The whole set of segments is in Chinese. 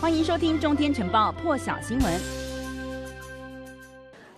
欢迎收听《中天晨报》破晓新闻。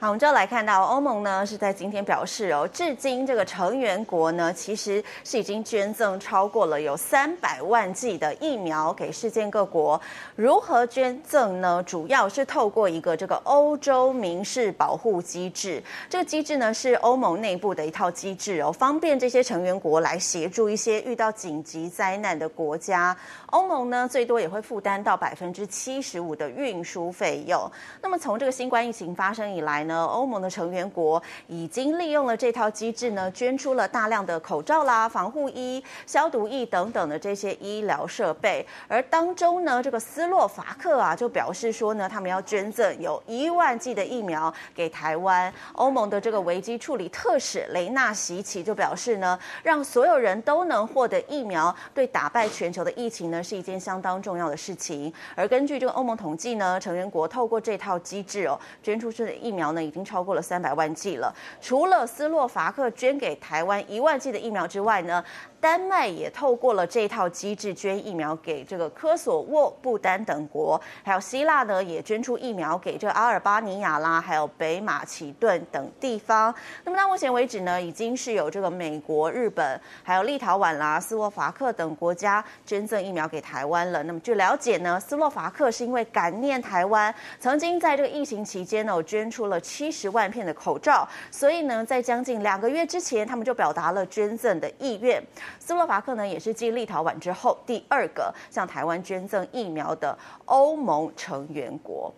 好，我们就要来看到欧盟呢是在今天表示哦，至今这个成员国呢其实是已经捐赠超过了有三百万剂的疫苗给世界各国。如何捐赠呢？主要是透过一个这个欧洲民事保护机制。这个机制呢是欧盟内部的一套机制哦，方便这些成员国来协助一些遇到紧急灾难的国家。欧盟呢最多也会负担到百分之七十五的运输费用。那么从这个新冠疫情发生以来呢，呢，欧盟的成员国已经利用了这套机制呢，捐出了大量的口罩啦、防护衣、消毒液等等的这些医疗设备。而当中呢，这个斯洛伐克啊，就表示说呢，他们要捐赠有一万剂的疫苗给台湾。欧盟的这个危机处理特使雷纳席奇就表示呢，让所有人都能获得疫苗，对打败全球的疫情呢，是一件相当重要的事情。而根据这个欧盟统计呢，成员国透过这套机制哦，捐出去的疫苗呢。已经超过了三百万剂了。除了斯洛伐克捐给台湾一万剂的疫苗之外呢，丹麦也透过了这套机制捐疫苗给这个科索沃、不丹等国，还有希腊呢也捐出疫苗给这个阿尔巴尼亚啦，还有北马其顿等地方。那么到目前为止呢，已经是有这个美国、日本、还有立陶宛啦、斯洛伐克等国家捐赠疫苗给台湾了。那么据了解呢，斯洛伐克是因为感念台湾，曾经在这个疫情期间呢，捐出了七十万片的口罩，所以呢，在将近两个月之前，他们就表达了捐赠的意愿。斯洛伐克呢，也是继立陶宛之后第二个向台湾捐赠疫苗的欧盟成员国。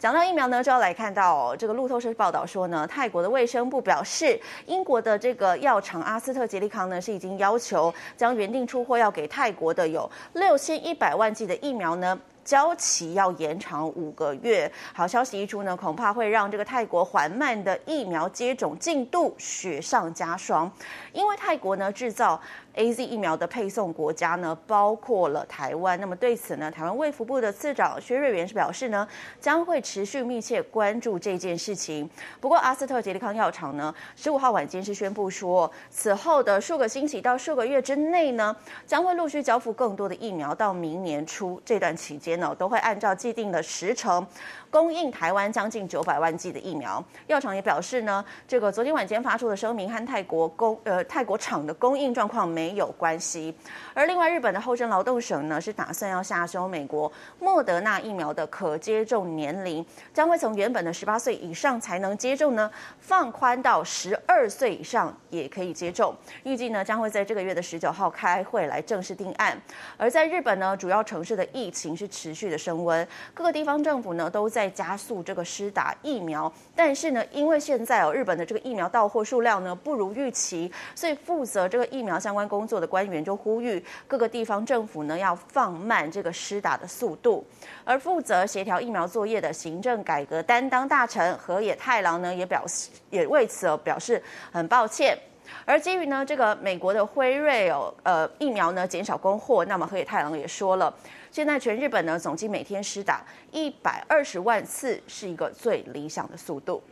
讲到疫苗呢，就要来看到、哦、这个路透社报道说呢，泰国的卫生部表示，英国的这个药厂阿斯特捷利康呢，是已经要求将原定出货要给泰国的有六千一百万剂的疫苗呢。交期要延长五个月，好消息一出呢，恐怕会让这个泰国缓慢的疫苗接种进度雪上加霜，因为泰国呢制造。AZ 疫苗的配送国家呢，包括了台湾。那么对此呢，台湾卫福部的次长薛瑞元是表示呢，将会持续密切关注这件事情。不过，阿斯特捷利康药厂呢，十五号晚间是宣布说，此后的数个星期到数个月之内呢，将会陆续交付更多的疫苗。到明年初这段期间呢，都会按照既定的时程。供应台湾将近九百万剂的疫苗，药厂也表示呢，这个昨天晚间发出的声明和泰国供呃泰国厂的供应状况没没有关系。而另外，日本的厚生劳动省呢是打算要下修美国莫德纳疫苗的可接种年龄，将会从原本的十八岁以上才能接种呢，放宽到十二岁以上也可以接种。预计呢将会在这个月的十九号开会来正式定案。而在日本呢，主要城市的疫情是持续的升温，各个地方政府呢都在。加速这个施打疫苗，但是呢，因为现在哦，日本的这个疫苗到货数量呢不如预期，所以负责这个疫苗相关工工作的官员就呼吁各个地方政府呢要放慢这个施打的速度。而负责协调疫苗作业的行政改革担当大臣河野太郎呢也表示，也为此表示很抱歉。而基于呢这个美国的辉瑞哦呃疫苗呢减少供货，那么河野太郎也说了。现在全日本呢，总计每天施打一百二十万次，是一个最理想的速度。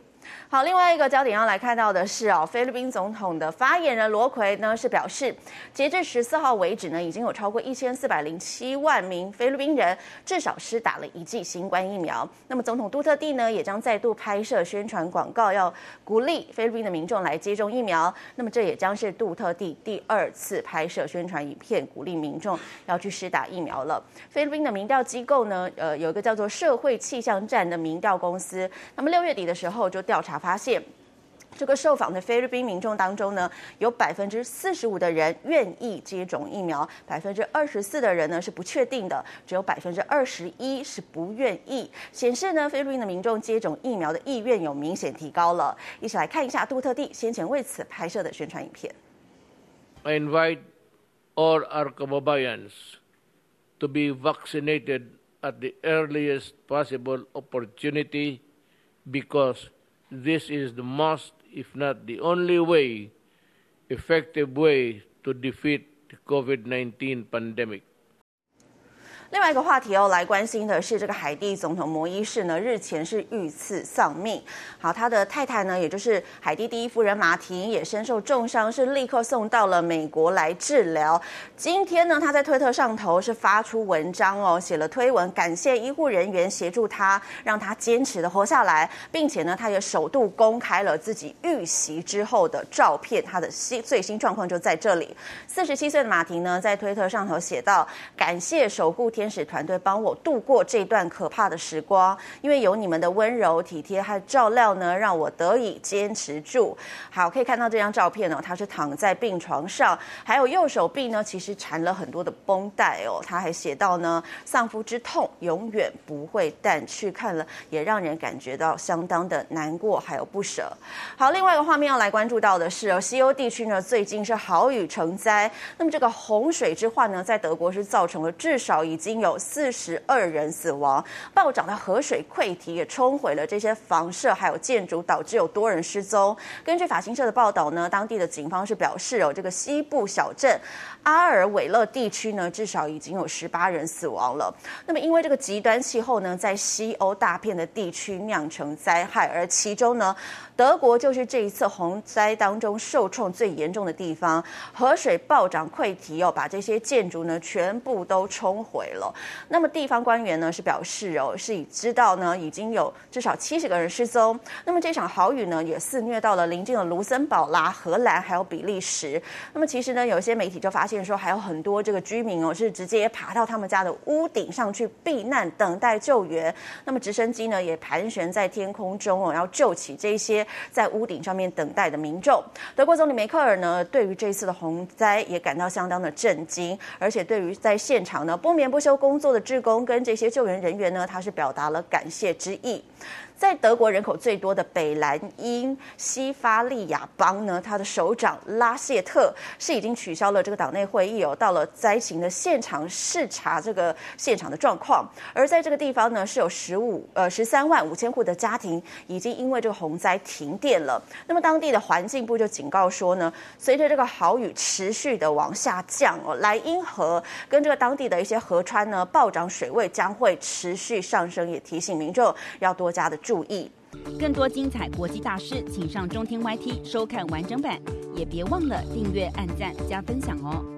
好，另外一个焦点要来看到的是哦，菲律宾总统的发言人罗奎呢是表示，截至十四号为止呢，已经有超过一千四百零七万名菲律宾人至少施打了一剂新冠疫苗。那么总统杜特地呢也将再度拍摄宣传广告，要鼓励菲律宾的民众来接种疫苗。那么这也将是杜特地第二次拍摄宣传影片，鼓励民众要去施打疫苗了。菲律宾的民调机构呢，呃，有一个叫做社会气象站的民调公司，那么六月底的时候就调。调查发现，这个受访的菲律宾民众当中呢，有百分之四十五的人愿意接种疫苗，百分之二十四的人呢是不确定的，只有百分之二十一是不愿意。显示呢，菲律宾的民众接种疫苗的意愿有明显提高了。一起来看一下杜特蒂先前为此拍摄的宣传影片。I invite all our kababayans to be vaccinated at the earliest possible opportunity because This is the most, if not the only way, effective way to defeat the COVID-19 pandemic. 另外一个话题哦，来关心的是这个海地总统摩伊士呢，日前是遇刺丧命。好，他的太太呢，也就是海地第一夫人马婷，也身受重伤，是立刻送到了美国来治疗。今天呢，他在推特上头是发出文章哦，写了推文，感谢医护人员协助他，让他坚持的活下来，并且呢，他也首度公开了自己遇袭之后的照片，他的新最新状况就在这里。四十七岁的马婷呢，在推特上头写道：感谢守护天。天使团队帮我度过这段可怕的时光，因为有你们的温柔体贴和照料呢，让我得以坚持住。好，可以看到这张照片哦，他是躺在病床上，还有右手臂呢，其实缠了很多的绷带哦。他还写到呢，丧夫之痛永远不会淡去，看了也让人感觉到相当的难过，还有不舍。好，另外一个画面要来关注到的是哦，西欧地区呢最近是豪雨成灾，那么这个洪水之患呢，在德国是造成了至少已已经。有四十二人死亡，暴涨的河水溃堤也冲毁了这些房舍，还有建筑，导致有多人失踪。根据法新社的报道呢，当地的警方是表示，哦这个西部小镇阿尔韦勒地区呢，至少已经有十八人死亡了。那么，因为这个极端气候呢，在西欧大片的地区酿成灾害，而其中呢，德国就是这一次洪灾当中受创最严重的地方。河水暴涨溃堤哦，把这些建筑呢全部都冲毁。了那么地方官员呢是表示哦，是已知道呢已经有至少七十个人失踪。那么这场豪雨呢也肆虐到了邻近的卢森堡啦、荷兰还有比利时。那么其实呢有一些媒体就发现说，还有很多这个居民哦是直接爬到他们家的屋顶上去避难，等待救援。那么直升机呢也盘旋在天空中哦，要救起这些在屋顶上面等待的民众。德国总理梅克尔呢对于这次的洪灾也感到相当的震惊，而且对于在现场呢不眠不修。工作的职工跟这些救援人员呢，他是表达了感谢之意。在德国人口最多的北兰茵西法利亚邦呢，他的首长拉谢特是已经取消了这个党内会议哦，到了灾情的现场视察这个现场的状况。而在这个地方呢，是有十五呃十三万五千户的家庭已经因为这个洪灾停电了。那么当地的环境部就警告说呢，随着这个豪雨持续的往下降哦，莱茵河跟这个当地的一些河川呢，暴涨水位将会持续上升，也提醒民众要多加的注意。更多精彩国际大师，请上中天 YT 收看完整版，也别忘了订阅、按赞、加分享哦。